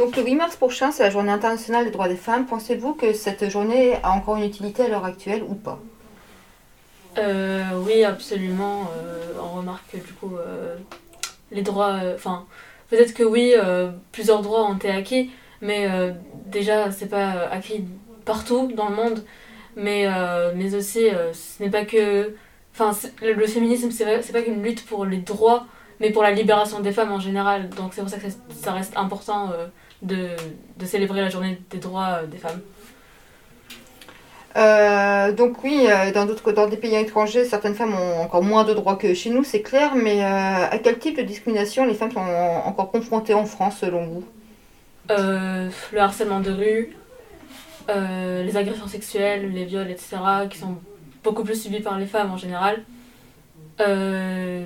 Donc le 8 mars prochain, c'est la journée internationale des droits des femmes. Pensez-vous que cette journée a encore une utilité à l'heure actuelle ou pas? Euh, oui, absolument. Euh, on remarque que du coup, euh, les droits. euh, Enfin, peut-être que oui, euh, plusieurs droits ont été acquis, mais euh, déjà, c'est pas euh, acquis partout dans le monde. Mais, euh, mais aussi, euh, ce n'est pas que. Enfin, le, féminisme, c'est pas, pas qu'une lutte pour les droits, mais pour la libération des femmes en général. Donc, c'est pour ça que ça, reste important euh, de, de célébrer la journée des droits euh, des femmes. Euh, donc oui, euh, dans d'autres, dans des pays étrangers, certaines femmes ont encore moins de droits que chez nous, c'est clair. Mais euh, à quel type de discrimination les femmes sont encore confrontées en France, selon vous? Le harcèlement de rue, les agressions sexuelles, les viols, etc., qui sont beaucoup plus subis par les femmes en général. Et,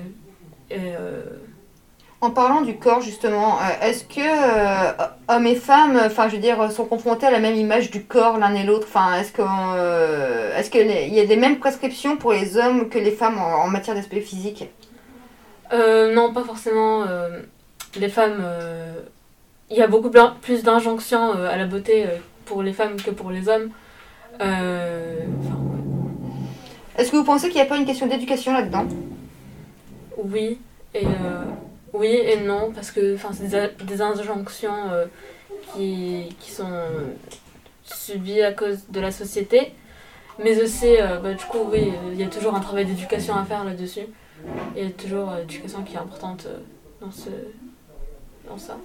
En parlant du corps, justement, euh, est-ce que euh, hommes et femmes, enfin, je veux dire, sont confrontés à la même image du corps l'un et l'autre? Enfin, est-ce que, euh, est-ce que les- il y a des mêmes prescriptions pour les hommes que les femmes en, en matière d'aspect physique? Euh, non, pas forcément. les femmes. Il y a beaucoup plus d'injonctions à la beauté pour les femmes que pour les hommes. Est-ce que vous pensez qu'il n'y a pas une question d'éducation là-dedans? Oui et oui et non parce que c'est des, injonctions euh, qui, qui sont subies à cause de la société. Mais aussi euh, bah, du coup oui il y a toujours un travail d'éducation à faire là-dessus. Il y a toujours euh, l'éducation qui est importante dans ce dans ça.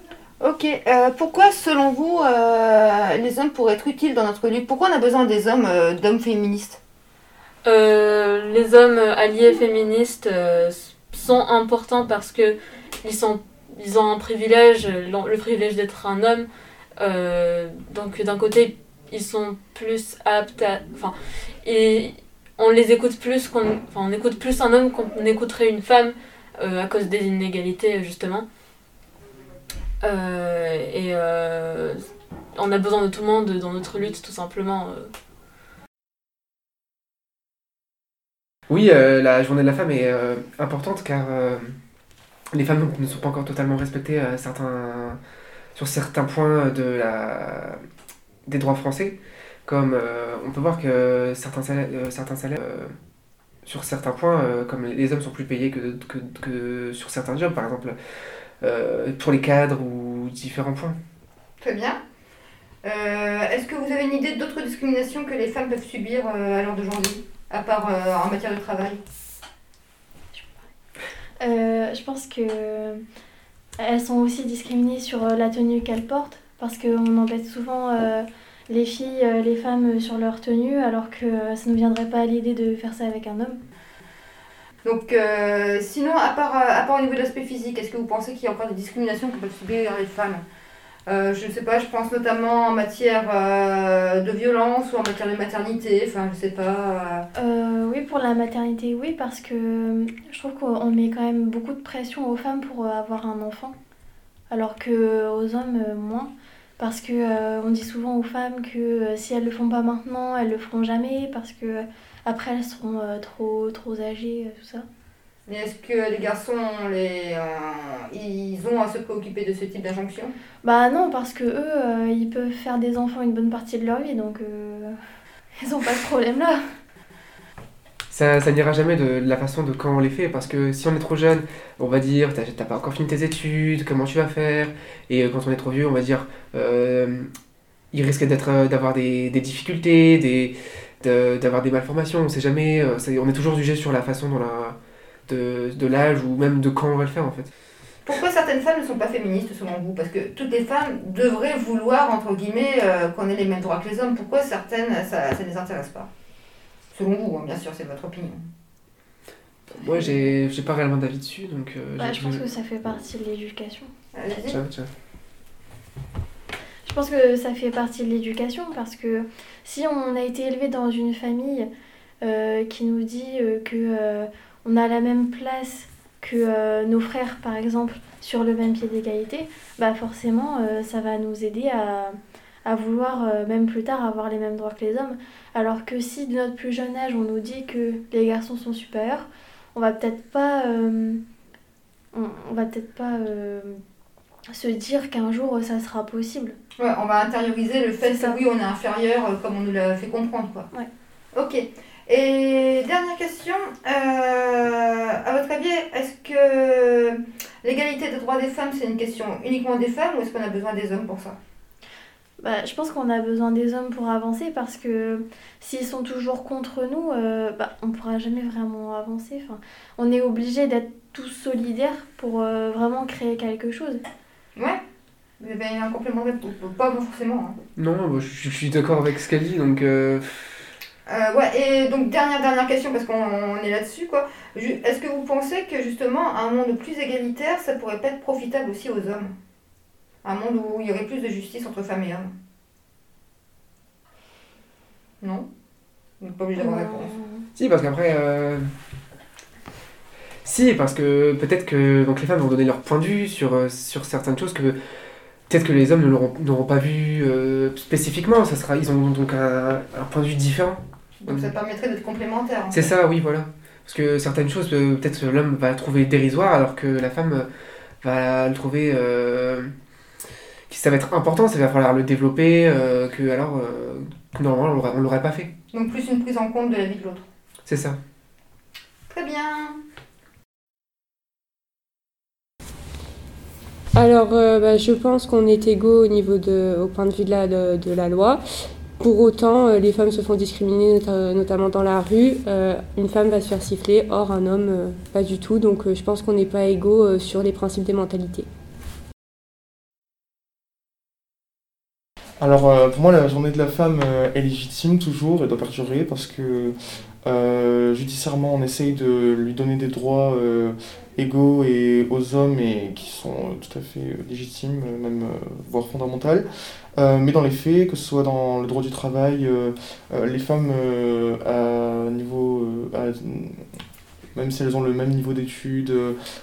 Ok, euh, pourquoi selon vous euh, les hommes pourraient être utiles dans notre lutte? Pourquoi on a besoin des hommes, euh, d'hommes féministes? Les hommes alliés féministes sont importants parce que ils sont ils ont un privilège le privilège d'être un homme Euh, donc d'un côté ils sont plus aptes à enfin et on les écoute plus qu'on enfin on écoute plus un homme qu'on écouterait une femme euh, à cause des inégalités justement. Euh, et on a besoin de tout le monde dans notre lutte tout simplement euh. Oui, euh, la journée de la femme est euh, importante car euh, les femmes ne sont pas encore totalement respectées sur certains points de des droits français. Comme on peut voir que certains salaires, sur certains points, comme les hommes sont plus payés que, que, que sur certains jobs, par exemple pour les cadres ou différents points. Très bien. Est-ce que vous avez une idée d'autres discriminations que les femmes peuvent subir à l'heure d'aujourd'hui, à part euh, en matière de travail Euh, je pense que elles sont aussi discriminées sur euh, la tenue qu'elles portent parce qu'on embête souvent euh, les filles, les femmes sur leur tenue alors que ça ne viendrait pas à l'idée de faire ça avec un homme. Donc, sinon, à part, à part au niveau de l'aspect physique, est-ce que vous pensez qu'il y a encore des discriminations que peuvent subir les femmes? Euh, Je ne sais pas, je pense notamment en matière euh, de violence ou en matière de maternité, enfin, je sais pas. euh, oui, pour la maternité, oui, parce que je trouve qu'on met quand même beaucoup de pression aux femmes pour avoir un enfant, alors que euh, aux hommes, moins. Parce que on dit souvent aux femmes que si elles le font pas maintenant, elles le feront jamais, parce que après elles seront trop, trop âgées, tout ça. Mais est-ce que les garçons, les, euh, ils ont à se préoccuper de ce type d'injonction? Bah non, parce que eux, euh, ils peuvent faire des enfants une bonne partie de leur vie, donc euh, ils ont pas de problème là. Ça, ça n'ira jamais de, de la façon de quand on les fait, parce que si on est trop jeune, on va dire t'as t'as pas encore fini tes études, comment tu vas faire? Et quand on est trop vieux, on va dire euh, il risque d'être, d'avoir des, des difficultés, des, de- d'avoir des malformations, on sait jamais, on est toujours jugé sur la façon dont la, de, de l'âge ou même de quand on va le faire en fait. Pourquoi certaines femmes ne sont pas féministes selon vous? Parce que toutes les femmes devraient vouloir, entre guillemets, euh, qu'on ait les mêmes droits que les hommes. Pourquoi certaines, ça ne les intéresse pas? Selon vous, hein, bien sûr, c'est votre opinion. Moi j'ai j'ai pas réellement d'avis dessus, donc euh, Bah, je pense que ça fait partie de l'éducation. Allez-y. Tiens, tiens. Je pense que ça fait partie de l'éducation parce que si on a été élevé dans une famille euh, qui nous dit euh, que euh, on a la même place que euh, nos frères par exemple sur le même pied d'égalité, bah forcément euh, ça va nous aider à, à vouloir euh, même plus tard avoir les mêmes droits que les hommes. Alors que si de notre plus jeune âge on nous dit que les garçons sont supérieurs, on va peut-être pas on, on va peut-être pas se dire qu'un jour ça sera possible. Ouais, on va intérioriser le fait que oui, on est inférieur comme on nous l'a fait comprendre. Quoi. Ouais. Ok. Et dernière question, euh, à votre avis, est-ce que l'égalité des droits des femmes, c'est une question uniquement des femmes ou est-ce qu'on a besoin des hommes pour ça? Bah, je pense qu'on a besoin des hommes pour avancer parce que s'ils sont toujours contre nous, euh, bah, on ne pourra jamais vraiment avancer. Enfin, on est obligé d'être tous solidaires pour euh, vraiment créer quelque chose. Ouais Eh ben, il y a un complément de pas forcément. hein. Non, moi, je, je suis d'accord avec ce qu'elle dit, donc... euh, Euh, ouais, et donc dernière dernière question parce qu'on on est là-dessus quoi. Est-ce que vous pensez que justement un monde plus égalitaire, ça pourrait pas être profitable aussi aux hommes? Un monde où il y aurait plus de justice entre femmes et hommes? Non? Vous n'êtes pas obligé d'avoir réponse. Si, parce qu'après... euh, Si, parce que peut-être que donc, les femmes vont donner leur point de vue sur, euh, sur certaines choses que peut-être que les hommes ne l'auront- n'auront pas vu euh, spécifiquement. Ça sera, ils ont donc un, un point de vue différent. Donc ça permettrait d'être complémentaire. en C'est ça, oui, voilà. Parce que certaines choses, euh, peut-être que l'homme va trouver dérisoire, alors que la femme euh, va le trouver. euh, que ça va être important, ça va falloir le développer, euh, que alors. euh, normalement, on l'aurait- on l'aurait pas fait. Donc plus une prise en compte de la vie de l'autre. C'est ça. Très bien. Alors, euh, bah, je pense qu'on est égaux au niveau de, au point de vue de la, de, de la loi. Pour autant, euh, les femmes se font discriminer, nota- notamment dans la rue. Euh, une femme va se faire siffler, or un homme, euh, pas du tout. Donc, je pense qu'on n'est pas égaux sur les principes des mentalités. Alors pour moi la journée de la femme est légitime toujours et doit perdurer parce que judiciairement on essaye de lui donner des droits égaux et aux hommes et qui sont tout à fait légitimes, même voire fondamentales. Euh, mais dans les faits, que ce soit dans le droit du travail, euh, euh, les femmes à niveau, même si elles ont le même niveau d'études,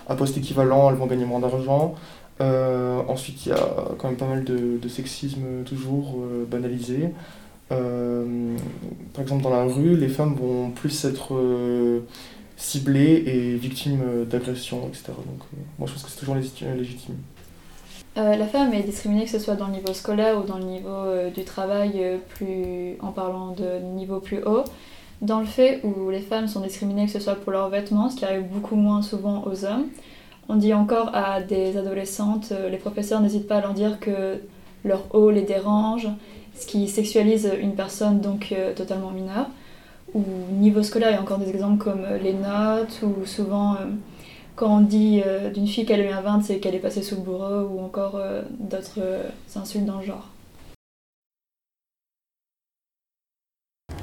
à poste équivalent, elles vont gagner moins d'argent. Ensuite, il y a quand même pas mal de, sexisme toujours banalisé. Par exemple, dans la rue, les femmes vont plus être ciblées et victimes d'agressions, etc. Donc, moi, je pense que c'est toujours légiti- légitime. Euh, la femme est discriminée que ce soit dans le niveau scolaire ou dans le niveau euh, du travail, euh, plus, en parlant de niveau plus haut. Dans le fait où les femmes sont discriminées que ce soit pour leurs vêtements, ce qui arrive beaucoup moins souvent aux hommes, on dit encore à des adolescentes, les professeurs n'hésitent pas à leur dire que leur haut les dérange, ce qui sexualise une personne donc totalement mineure. Ou niveau scolaire, il y a encore des exemples comme les notes, ou souvent quand on dit euh, d'une fille qu'elle a eu un 20, c'est qu'elle est passée sous le bourreau, ou encore euh, d'autres euh, insultes dans le genre.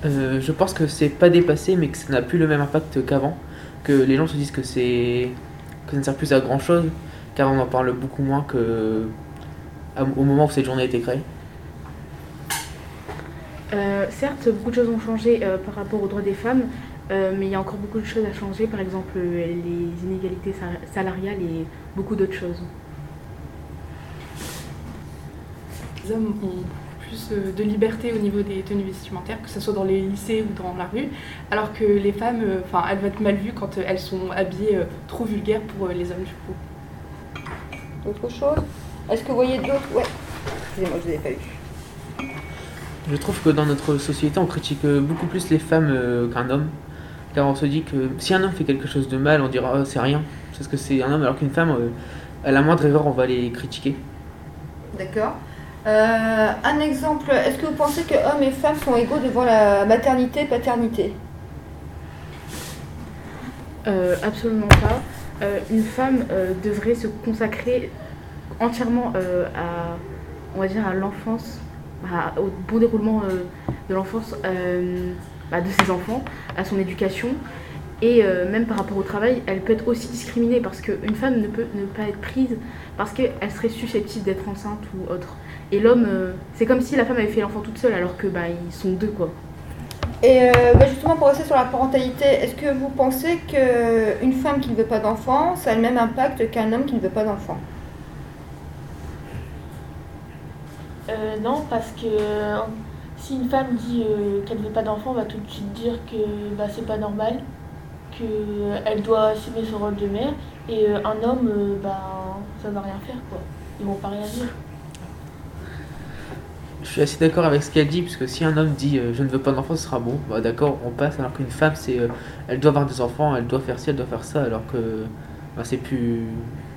Euh, je pense que c'est pas dépassé, mais que ça n'a plus le même impact qu'avant. Que les gens se disent que c'est que ça ne sert plus à grand chose, car on en parle beaucoup moins que au moment où cette journée a été créée. Euh, certes, beaucoup de choses ont changé euh, par rapport aux droits des femmes, euh, mais il y a encore beaucoup de choses à changer, par exemple les inégalités sa- salariales et beaucoup d'autres choses. Les hommes ont plus euh, de liberté au niveau des tenues vestimentaires, que ce soit dans les lycées ou dans la rue, alors que les femmes, euh, enfin, elles vont être mal vues quand elles sont habillées trop vulgaires pour les hommes du coup. Autre chose? Est-ce que vous voyez d'autres? Ouais. Excusez-moi, je vous ai pas eu. Je trouve que dans notre société, on critique beaucoup plus les femmes qu'un homme, car on se dit que si un homme fait quelque chose de mal, on dira oh, c'est rien, parce que c'est un homme, alors qu'une femme, euh, à la moindre erreur, on va les critiquer. D'accord. Euh, un exemple, est-ce que vous pensez que hommes et femmes sont égaux devant la maternité, paternité? Euh, absolument pas. Euh, une femme euh, devrait se consacrer entièrement euh, à, on va dire, à l'enfance, au bon déroulement euh, de l'enfance euh, bah, de ses enfants, à son éducation. Et euh, même par rapport au travail, elle peut être aussi discriminée parce qu'une femme ne peut ne pas être prise parce qu'elle serait susceptible d'être enceinte ou autre. Et l'homme, euh, c'est comme si la femme avait fait l'enfant toute seule alors que bah, ils sont deux quoi. Et euh, bah, justement, pour rester sur la parentalité, est-ce que vous pensez qu'une femme qui ne veut pas d'enfant, ça a le même impact qu'un homme qui ne veut pas d'enfant Euh, non, parce que si une femme dit euh, qu'elle ne veut pas d'enfant, on va tout de suite dire que bah, c'est pas normal, qu'elle doit assumer son rôle de mère, et euh, un homme, euh, bah, ça va rien faire quoi. ils vont pas réagir. Je suis assez d'accord avec ce qu'elle dit, parce que si un homme dit euh, je ne veux pas d'enfant, ce sera bon, bah d'accord, on passe, alors qu'une femme, c'est euh, elle doit avoir des enfants, elle doit faire ci, elle doit faire ça, alors que bah, c'est plus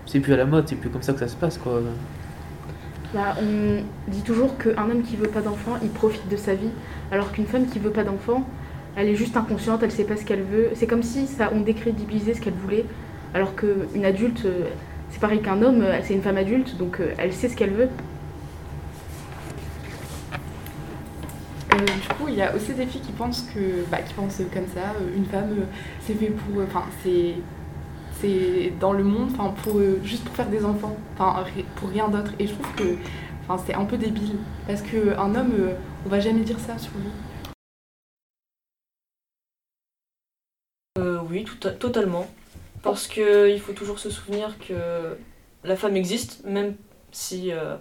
plus à la mode, c'est plus comme ça que ça se passe quoi. On dit toujours qu'un homme qui veut pas d'enfant, il profite de sa vie, alors qu'une femme qui veut pas d'enfant, elle est juste inconsciente, elle sait pas ce qu'elle veut. C'est comme si ça on décrédibilisait ce qu'elle voulait, alors qu'une adulte, euh, c'est pareil qu'un homme, euh, c'est une femme adulte, donc euh, elle sait ce qu'elle veut. Du coup, il y a aussi des filles qui pensent que, bah, qui pensent comme ça, une femme, c'est fait pour, enfin, c'est, c'est dans le monde, enfin, pour euh, juste pour faire des enfants, enfin, pour rien d'autre. Et je trouve que, enfin, c'est un peu débile, parce que un homme, euh, on va jamais dire ça sur lui. Euh, oui, tout totalement. Parce que il faut toujours se souvenir que la femme existe, même si euh,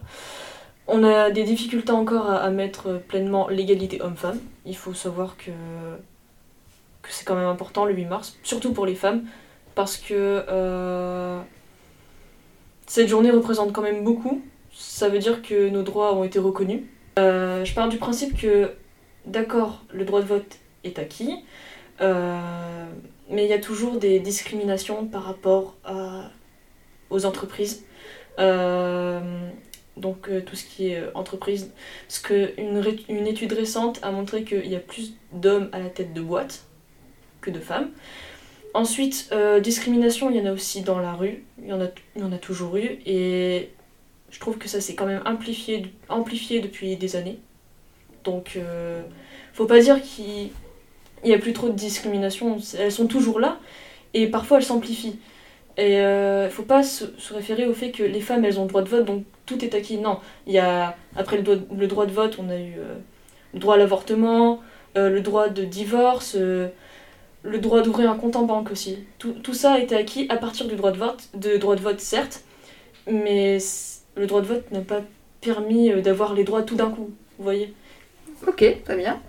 on a des difficultés encore à, à mettre pleinement l'égalité homme-femme. Il faut savoir que, que c'est quand même important le 8 mars, surtout pour les femmes, parce que euh, cette journée représente quand même beaucoup. Ça veut dire que nos droits ont été reconnus. Euh, je pars du principe que, d'accord, le droit de vote est acquis, euh, mais il y a toujours des discriminations par rapport aux entreprises. Donc tout ce qui est entreprise. Parce qu'une une étude récente a montré qu'il y a plus d'hommes à la tête de boîte que de femmes. Ensuite, euh, discrimination, il y en a aussi dans la rue. Il y en a, il y en a toujours eu. Et je trouve que ça s'est quand même amplifié, amplifié depuis des années. Donc, euh, faut pas dire qu'il il n'y a plus trop de discrimination, elles sont toujours là, et parfois elles s'amplifient. Et ne faut pas se, référer au fait que les femmes, elles ont le droit de vote, donc tout est acquis. Non, il y a, après le, droit- le droit de vote, on a eu euh, le droit à l'avortement, euh, le droit de divorce, euh, le droit d'ouvrir un compte en banque aussi. Tout, tout ça a été acquis à partir du droit de vote, de droit de vote certes, mais le droit de vote n'a pas permis euh, d'avoir les droits tout d'un coup, vous voyez. Ok, très bien.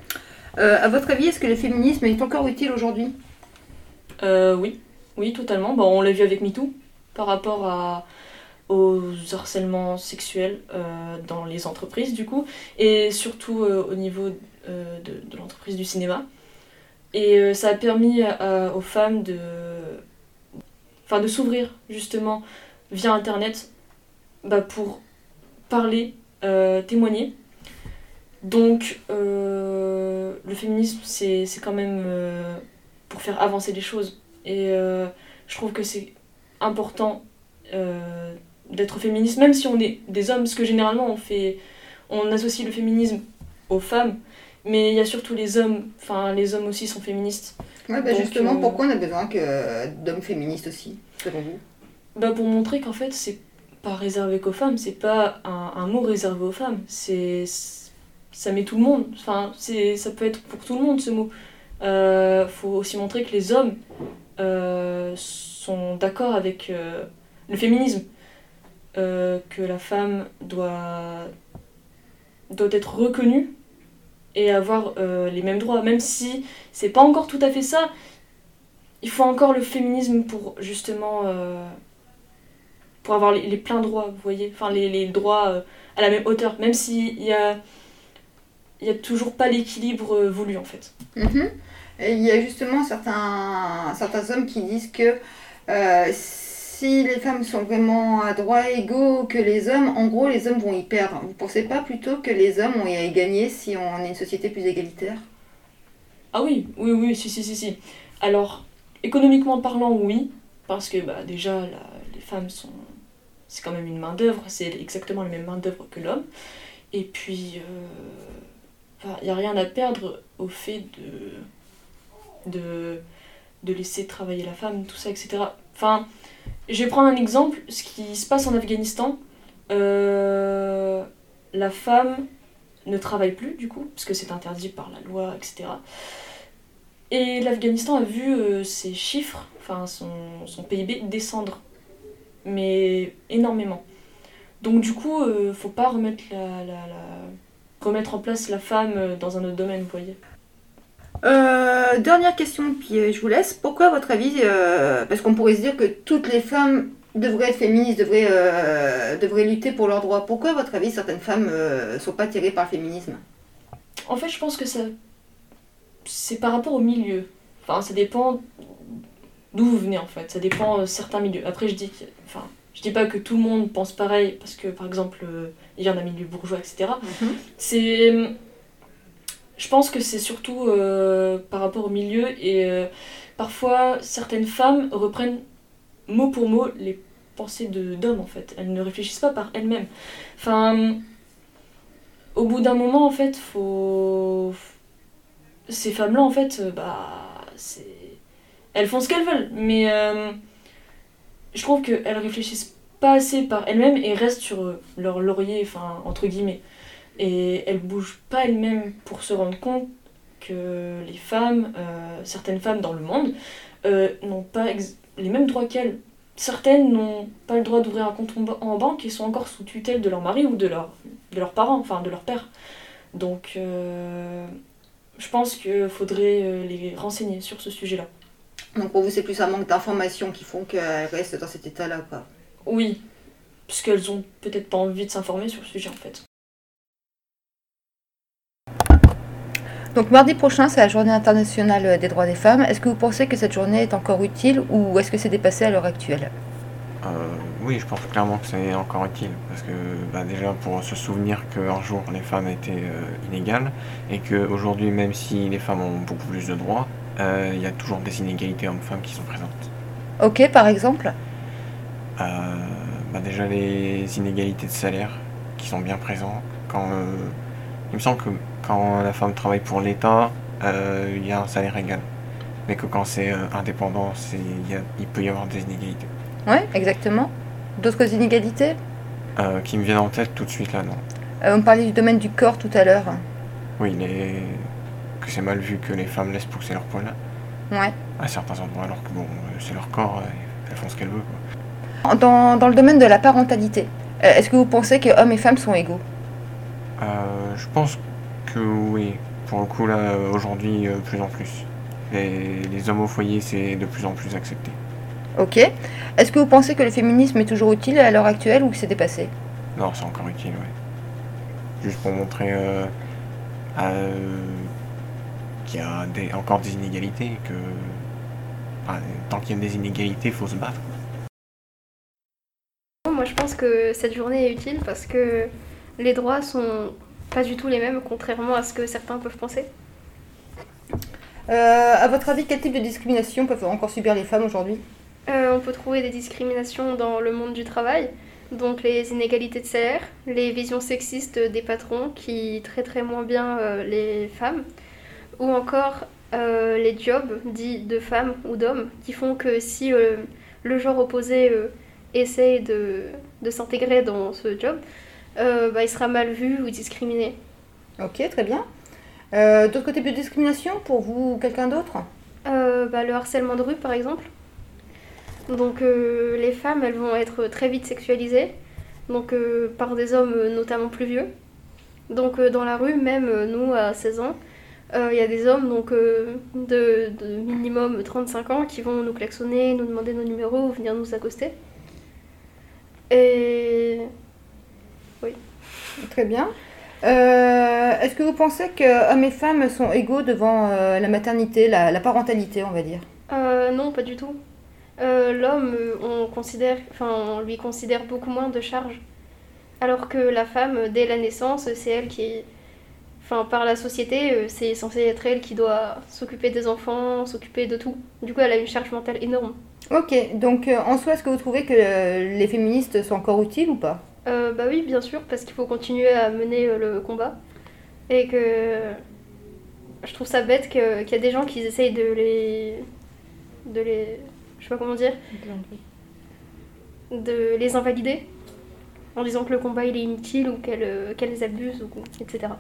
Euh, à votre avis, est-ce que le féminisme est encore utile aujourd'hui? Euh, oui, oui, totalement. Bon, on l'a vu avec MeToo par rapport à, aux harcèlements sexuels euh, dans les entreprises, du coup, et surtout au niveau de, de l'entreprise du cinéma. Et euh, ça a permis à- aux femmes de, s'ouvrir, justement, via Internet, bah, pour parler, euh, témoigner. Donc, euh, le féminisme, c'est quand même euh, pour faire avancer les choses. Et euh, je trouve que c'est important euh, d'être féministe, même si on est des hommes, parce que généralement on fait, on associe le féminisme aux femmes, mais il y a surtout les hommes, enfin les hommes aussi sont féministes. Ouais, bah Donc, justement, euh, pourquoi on a besoin que d'hommes féministes aussi, selon vous? Bah pour montrer qu'en fait c'est pas réservé qu'aux femmes, c'est pas un, un mot réservé aux femmes, c'est ça met tout le monde, enfin c'est ça peut être pour tout le monde ce mot. Euh, faut aussi montrer que les hommes euh, sont d'accord avec euh, le féminisme, que la femme doit doit être reconnue et avoir euh, les mêmes droits, même si c'est pas encore tout à fait ça. Il faut encore le féminisme pour justement euh, pour avoir les, pleins droits, vous voyez, enfin les, les droits euh, à la même hauteur, même s'il y a y a toujours pas l'équilibre voulu en fait. Mhm. Il y a justement certains, certains hommes qui disent que si les femmes sont vraiment à droits égaux que les hommes, en gros, les hommes vont y perdre. Vous pensez pas plutôt que les hommes vont y gagner si on est une société plus égalitaire? Ah oui, oui, oui, si, si, si, si. Alors, économiquement parlant, oui, parce que bah, déjà, les femmes sont. C'est quand même une main-d'œuvre, c'est exactement la même main-d'œuvre que l'homme. Et puis, il n'y a rien à perdre au fait de, de, de laisser travailler la femme, tout ça, etc. Enfin, je vais prendre un exemple, ce qui se passe en Afghanistan. euh, la femme ne travaille plus, du coup, parce que c'est interdit par la loi, etc. Et l'Afghanistan a vu euh, ses chiffres, enfin son, PIB descendre, mais énormément. Donc du coup, euh, faut pas remettre, remettre en place la femme euh, dans un autre domaine, vous voyez. Euh, dernière question, puis euh, je vous laisse. Pourquoi, à votre avis, euh, parce qu'on pourrait se dire que toutes les femmes devraient être féministes, devraient, euh, devraient lutter pour leurs droits. Pourquoi, à votre avis, certaines femmes ne sont pas attirées par le féminisme? En fait, je pense que ça. C'est par rapport au milieu. Enfin, ça dépend d'où vous venez en fait. Ça dépend de certains milieux. Après, je dis que. Enfin, je dis pas que tout le monde pense pareil, parce que par exemple, il y en a milieu bourgeois, etc. C'est. Je pense que c'est surtout euh, par rapport au milieu et euh, parfois certaines femmes reprennent mot pour mot les pensées d'hommes en fait. Elles ne réfléchissent pas par elles-mêmes. Enfin, au bout d'un moment en fait, faut. Ces femmes-là en fait, euh, bah. Elles font ce qu'elles veulent, mais je trouve qu'elles réfléchissent pas assez par elles-mêmes et restent sur leur laurier, enfin, entre guillemets. Et elles bougent pas elles-mêmes pour se rendre compte que les femmes, euh, certaines femmes dans le monde, euh, n'ont pas les mêmes droits qu'elles. Certaines n'ont pas le droit d'ouvrir un compte en ba- en banque et sont encore sous tutelle de leur mari ou de, leur, de leurs parents, enfin de leur père. Donc euh, je pense qu'il faudrait les renseigner sur ce sujet-là. Donc pour vous, c'est plus un manque d'informations qui font qu'elles restent dans cet état-là, quoi. Oui, parce qu'elles ont peut-être pas envie de s'informer sur le sujet en fait. Donc mardi prochain, c'est la journée internationale des droits des femmes. Est-ce que vous pensez que cette journée est encore utile ou est-ce que c'est dépassé à l'heure actuelle? Euh, oui, je pense clairement que c'est encore utile parce que bah, déjà pour se souvenir qu'un jour les femmes étaient euh, inégales et qu'aujourd'hui, même si les femmes ont beaucoup plus de droits, euh, il y a toujours des inégalités hommes-femmes qui sont présentes. Ok, par exemple? Euh, bah, déjà les inégalités de salaire qui sont bien présentes. Quand, euh, il me semble que quand la femme travaille pour l'État, euh, il y a un salaire égal. Mais que quand c'est euh, indépendant, y a- il peut y avoir des inégalités. Ouais, exactement. D'autres inégalités? Euh, qui me viennent en tête tout de suite là, non. On parlait du domaine du corps tout à l'heure. Oui, les... que c'est mal vu que les femmes laissent pousser leur poil Ouais. à certains endroits, alors que bon, c'est leur corps, elles font ce qu'elles veulent. quoi. Dans, dans le domaine de la parentalité, est-ce que vous pensez que hommes et femmes sont égaux? Euh, je pense que oui, pour le coup là, euh, aujourd'hui, euh, plus en plus. Les, les hommes au foyer, c'est de plus en plus accepté. Ok. Est-ce que vous pensez que le féminisme est toujours utile à l'heure actuelle ou que c'est dépassé? Non, c'est encore utile, ouais. Juste pour montrer euh, euh, qu'il y a des- encore des inégalités, et que enfin, tant qu'il y a des inégalités, il faut se battre. Moi, je pense que cette journée est utile parce que les droits sont pas du tout les mêmes, contrairement à ce que certains peuvent penser. Euh, À votre avis, quel type de discrimination peuvent encore subir les femmes aujourd'hui? Euh, on peut trouver des discriminations dans le monde du travail, donc les inégalités de salaire, les visions sexistes des patrons qui traiteraient moins bien euh, les femmes, ou encore euh, les jobs dits de femmes ou d'hommes qui font que si le genre opposé essaye de, de s'intégrer dans ce job, euh, bah, il sera mal vu ou discriminé. Ok, très bien. Euh, D'autres types de discrimination pour vous ou quelqu'un d'autre? Euh, bah, le harcèlement de rue, par exemple. Donc, euh, les femmes, elles vont être très vite sexualisées, donc par des hommes notamment plus vieux. Donc, dans la rue, même nous, à 16 ans, euh, il y a des hommes donc, euh, de, de minimum 35 ans qui vont nous klaxonner, nous demander nos numéros ou venir nous accoster. Et. Oui. Très bien. Euh, Est-ce que vous pensez que hommes et femmes sont égaux devant euh, la maternité, la, la parentalité, on va dire? Euh, non, pas du tout. L'homme, on considère, enfin, on lui considère beaucoup moins de charges, alors que la femme, dès la naissance, c'est elle qui, enfin, par la société, c'est censé être elle qui doit s'occuper des enfants, s'occuper de tout. Du coup, elle a une charge mentale énorme. Ok, donc en soi, est-ce que vous trouvez que les féministes sont encore utiles ou pas? Euh, bah oui, bien sûr, parce qu'il faut continuer à mener euh, le combat. Et que je trouve ça bête que- qu'il y a des gens qui essayent de les. de les. je sais pas comment dire. de les invalider. En disant que le combat il est inutile ou qu'elles euh, qu'elles abusent, ou, etc.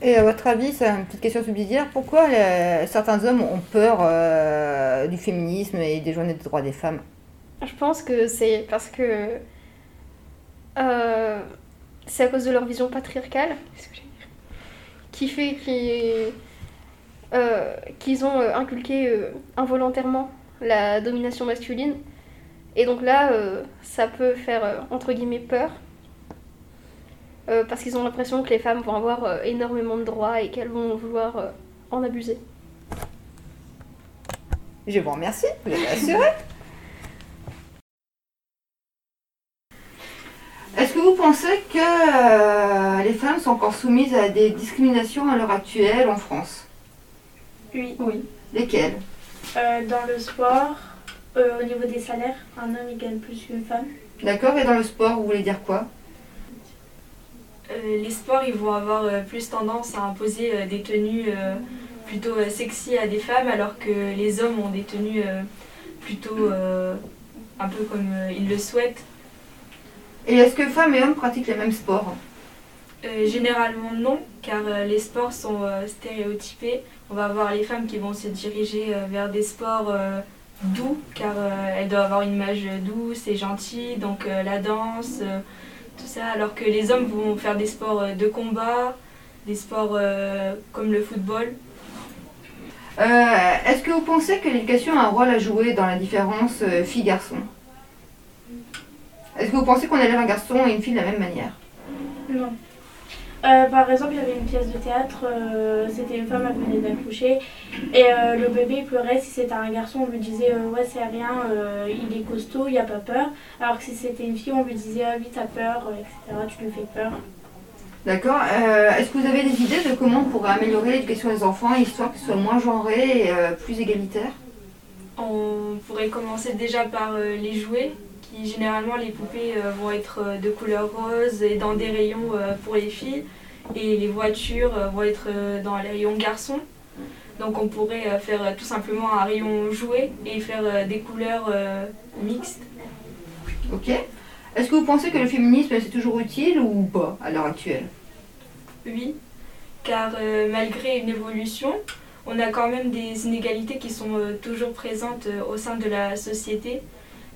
Et à votre avis, c'est une petite question subsidiaire, pourquoi euh, certains hommes ont peur euh, du féminisme et des journées des droits des femmes? Je pense que c'est parce que. Euh, c'est à cause de leur vision patriarcale. Qui fait qu'ils. euh, qu'ils ont euh, inculqué involontairement la domination masculine Et donc là, ça peut faire entre guillemets peur. Parce qu'ils ont l'impression que les femmes vont avoir énormément de droits et qu'elles vont vouloir en abuser. Je vous remercie, vous avez assuré. Est-ce que vous pensez que euh, les femmes sont encore soumises à des discriminations à l'heure actuelle en France? Oui. Oui. Lesquelles? Euh, dans le sport, euh, au niveau des salaires, un homme il gagne plus qu'une femme. D'accord, et dans le sport, vous voulez dire quoi? Euh, les sports, ils vont avoir euh, plus tendance à imposer euh, des tenues euh, plutôt euh, sexy à des femmes, alors que les hommes ont des tenues euh, plutôt euh, un peu comme euh, ils le souhaitent. Et est-ce que femmes et hommes pratiquent les mêmes sports? Euh, généralement non, car euh, les sports sont euh, stéréotypés. On va avoir les femmes qui vont se diriger vers des sports doux, car elles doivent avoir une image douce et gentille, donc la danse, tout ça, alors que les hommes vont faire des sports de combat, des sports comme le football. Est-ce que vous pensez que l'éducation a un rôle à jouer dans la différence fille-garçon Est-ce que vous pensez qu'on élève un garçon et une fille de la même manière? Non. Euh, par exemple, il y avait une pièce de théâtre, euh, c'était une femme, elle venait d'accoucher, et euh, le bébé pleurait. Si c'était un garçon, on lui disait euh, Ouais, c'est rien, euh, il est costaud, il n'y a pas peur. Alors que si c'était une fille, on lui disait Ah oui, t'as peur, etc., tu lui fais peur. D'accord. Euh, Est-ce que vous avez des idées de comment on pourrait améliorer l'éducation des enfants, histoire que ce soit moins genré et euh, plus égalitaire On pourrait commencer déjà par euh, les jouets, généralement les poupées euh, vont être euh, de couleur rose et dans des rayons euh, pour les filles, et les voitures vont être dans les rayons garçons. Donc on pourrait faire tout simplement un rayon jouet et faire des couleurs mixtes. Ok. Est-ce que vous pensez que le féminisme c'est toujours utile ou pas à l'heure actuelle? Oui, car euh, malgré une évolution, on a quand même des inégalités qui sont euh, toujours présentes euh, au sein de la société.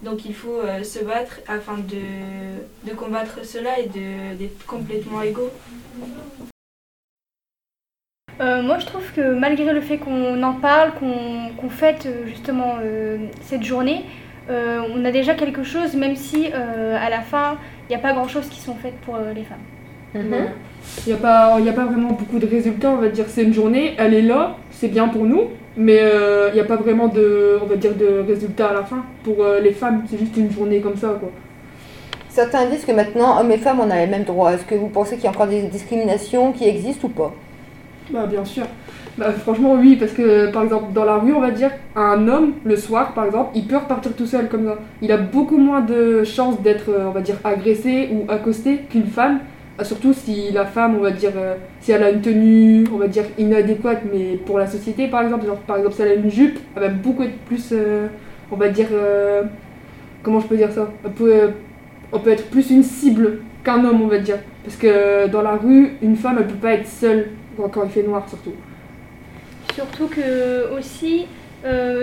Donc il faut euh, se battre afin de, de combattre cela et de- d'être complètement égaux. Euh, moi, je trouve que malgré le fait qu'on en parle, qu'on qu'on fête euh, justement euh, cette journée, euh, on a déjà quelque chose, même si euh, à la fin, il n'y a pas grand-chose qui sont faites pour euh, les femmes. Mhm. Il n'y a, pas- y a pas vraiment beaucoup de résultats, on va dire. C'est une journée, elle est là, c'est bien pour nous, mais il n'y a pas vraiment de, on va dire, de résultats à la fin. Pour euh, les femmes, c'est juste une journée comme ça, quoi. Certains disent que maintenant, hommes et femmes, on a les mêmes droits. Est-ce que vous pensez qu'il y a encore des discriminations qui existent ou pas? Bah, bien sûr. Bah, franchement, oui, parce que par exemple, dans la rue, on va dire, un homme, le soir, par exemple, il peut repartir tout seul comme ça. Il a beaucoup moins de chances d'être, euh, on va dire, agressé ou accosté qu'une femme. Euh, Surtout si la femme, on va dire, euh, si elle a une tenue, on va dire, inadéquate, mais pour la société, par exemple, genre, par exemple, si elle a une jupe, elle va beaucoup être plus, euh, on va dire, euh, comment je peux dire ça? Elle peut, On peut être plus une cible qu'un homme, on va dire. Parce que dans la rue, une femme, elle peut pas être seule quand il fait noir, surtout. Surtout que aussi,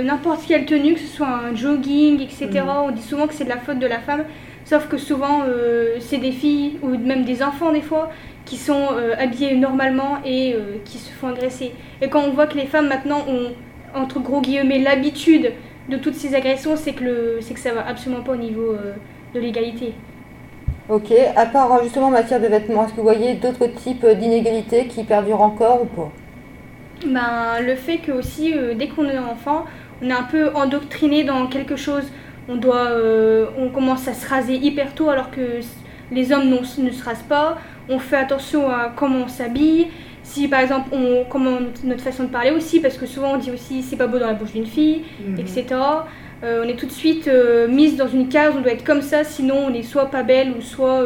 n'importe quelle tenue, que ce soit un jogging, etc., Mm. on dit souvent que c'est de la faute de la femme. Sauf que souvent, euh, c'est des filles ou même des enfants des fois qui sont euh, habillés normalement et euh, qui se font agresser. Et quand on voit que les femmes maintenant ont, entre gros guillemets, l'habitude de toutes ces agressions, c'est que, le, c'est que ça va absolument pas au niveau euh, de l'égalité. Ok. À part justement en matière de vêtements, est-ce que vous voyez d'autres types d'inégalités qui perdurent encore ou pas? Ben, le fait que aussi, dès qu'on est enfant, on est un peu endoctriné dans quelque chose. On doit, euh, on commence à se raser hyper tôt alors que les hommes non- ne se rasent pas. On fait attention à comment on s'habille. Si par exemple, on, comment notre façon de parler aussi, parce que souvent on dit aussi c'est pas beau dans la bouche d'une fille, Mhm. etc. Euh, on est tout de suite euh, mise dans une case, on doit être comme ça, sinon on est soit pas belle ou soit,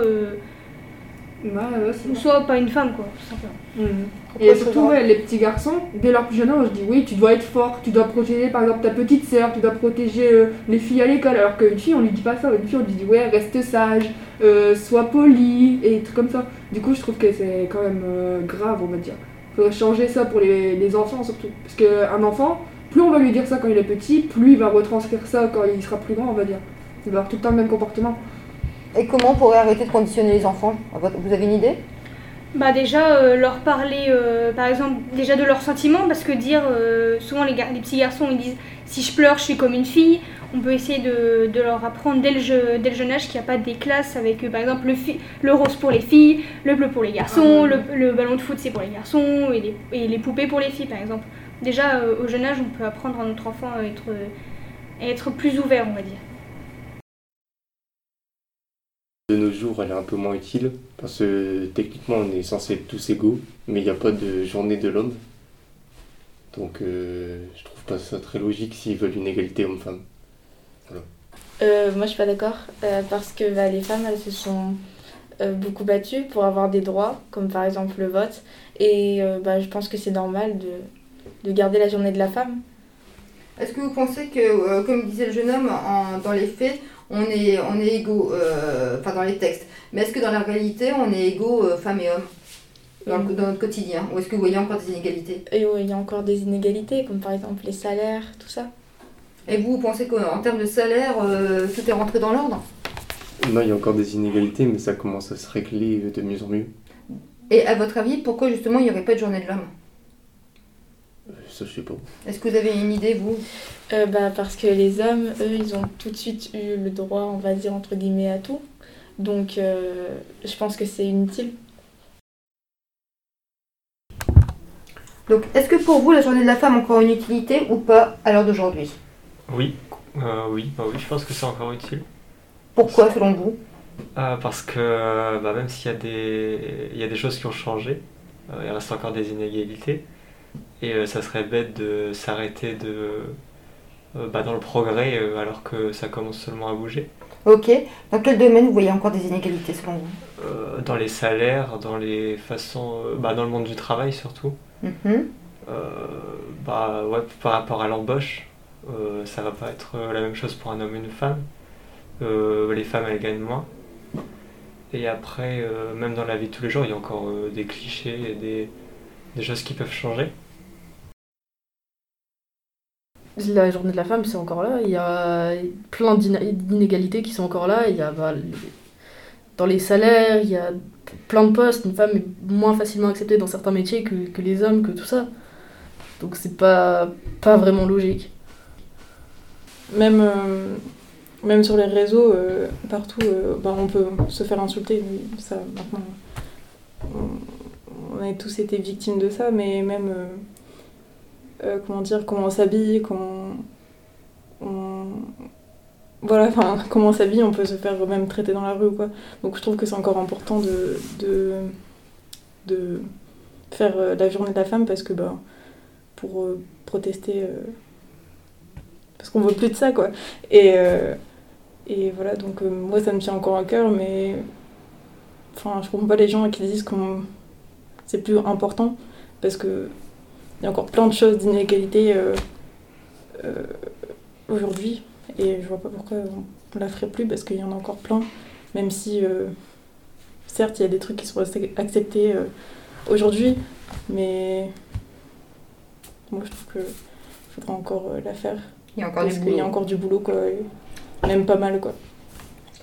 ou soit pas une femme quoi, tout simplement. Mhm. Et surtout, ouais, les petits garçons, dès leur plus jeune âge, je dis oui, tu dois être fort, tu dois protéger par exemple ta petite sœur, tu dois protéger euh, les filles à l'école. Alors qu'une fille, on lui dit pas ça, une fille, on lui dit ouais, reste sage, euh, sois poli, et des trucs comme ça. Du coup, je trouve que c'est quand même euh, grave, on va dire. Faudrait changer ça pour les, les enfants surtout. Parce qu'un enfant, plus on va lui dire ça quand il est petit, plus il va retranscrire ça quand il sera plus grand, on va dire. Il va avoir tout le temps le même comportement. Et comment on pourrait arrêter de conditionner les enfants Vous avez une idée Bah déjà euh, leur parler euh, par exemple déjà de leurs sentiments parce que dire euh, souvent les, gar- les petits garçons ils disent si je pleure je suis comme une fille on peut essayer de, de leur apprendre dès le, jeu- dès le jeune âge qu'il n'y a pas des classes avec par exemple le, fi- le rose pour les filles, le bleu pour les garçons, le, le ballon de foot c'est pour les garçons et les, et les poupées pour les filles par exemple. Déjà euh, au jeune âge on peut apprendre à notre enfant à être, à être plus ouvert on va dire. De nos jours, elle est un peu moins utile parce que techniquement, on est censé être tous égaux, mais il n'y a pas de journée de l'homme. Donc, euh, je trouve pas ça très logique s'ils veulent une égalité homme-femme. Voilà. Euh, moi, je suis pas d'accord euh, parce que bah, les femmes, elles se sont euh, beaucoup battues pour avoir des droits, comme par exemple le vote. Et euh, bah, je pense que c'est normal de, de garder la journée de la femme. Est-ce que vous pensez que, euh, comme disait le jeune homme, en- dans les faits, on est, on est égaux, euh, enfin dans les textes, mais est-ce que dans la réalité, on est égaux euh, femmes et hommes? Dans, le- dans notre quotidien. Ou est-ce que vous voyez encore des inégalités? Et il y a encore des inégalités, comme par exemple les salaires, tout ça. Et vous, vous pensez qu'en termes de salaire, euh, tout est rentré dans l'ordre? Non, il y a encore des inégalités, mais ça commence à se régler de mieux en mieux. Et à votre avis, pourquoi justement il n'y aurait pas de journée de l'homme? Ça, je sais pas. Est-ce que vous avez une idée, vous? Euh, bah, parce que les hommes, eux, ils ont tout de suite eu le droit, on va dire, entre guillemets, à tout. Donc, euh, je pense que c'est inutile. Donc, est-ce que pour vous, la journée de la femme a encore une utilité ou pas à l'heure d'aujourd'hui? Oui, euh, oui, bah oui, je pense que c'est encore utile. Pourquoi, selon vous? Euh, parce que bah, même s'il y, a des- il y a des choses qui ont changé, euh, il reste encore des inégalités. Et euh, ça serait bête de s'arrêter de, euh, bah, dans le progrès euh, alors que ça commence seulement à bouger. Ok. Dans quel domaine vous voyez encore des inégalités, selon vous? Euh, dans les salaires, dans les façons, bah, dans le monde du travail surtout. Mhm. Euh, bah ouais, par rapport à l'embauche, euh, ça va pas être la même chose pour un homme et une femme. Les femmes elles gagnent moins. Et après, même dans la vie de tous les jours, il y a encore des clichés et des, des choses qui peuvent changer. La journée de la femme, c'est encore là. Il y a plein d'inégalités qui sont encore là. Il y a bah, dans les salaires, il y a plein de postes. Une femme est moins facilement acceptée dans certains métiers que, les hommes, que tout ça. Donc c'est pas, pas vraiment logique. Même, euh, même sur les réseaux, euh, partout, euh, bah, on peut se faire insulter. Ça, on, on a tous été victimes de ça, mais même, euh, comment dire, comment on s'habille, comment on, voilà, comment on s'habille, on peut se faire même traiter dans la rue ou quoi. Donc je trouve que c'est encore important de, faire euh, la journée de la femme parce que, bah, pour euh, protester. parce qu'on veut plus de ça quoi. Et, voilà, donc moi ça me tient encore à cœur, mais enfin je comprends pas les gens qui disent que c'est plus important parce que il y a encore plein de choses d'inégalité euh, euh, aujourd'hui et je vois pas pourquoi on la ferait plus parce qu'il y en a encore plein, même si euh, certes il y a des trucs qui sont acceptés aujourd'hui, mais moi je trouve que faudra encore la faire. Il y a encore parce du qu'il y boulot. a encore du boulot quoi. Même pas mal quoi.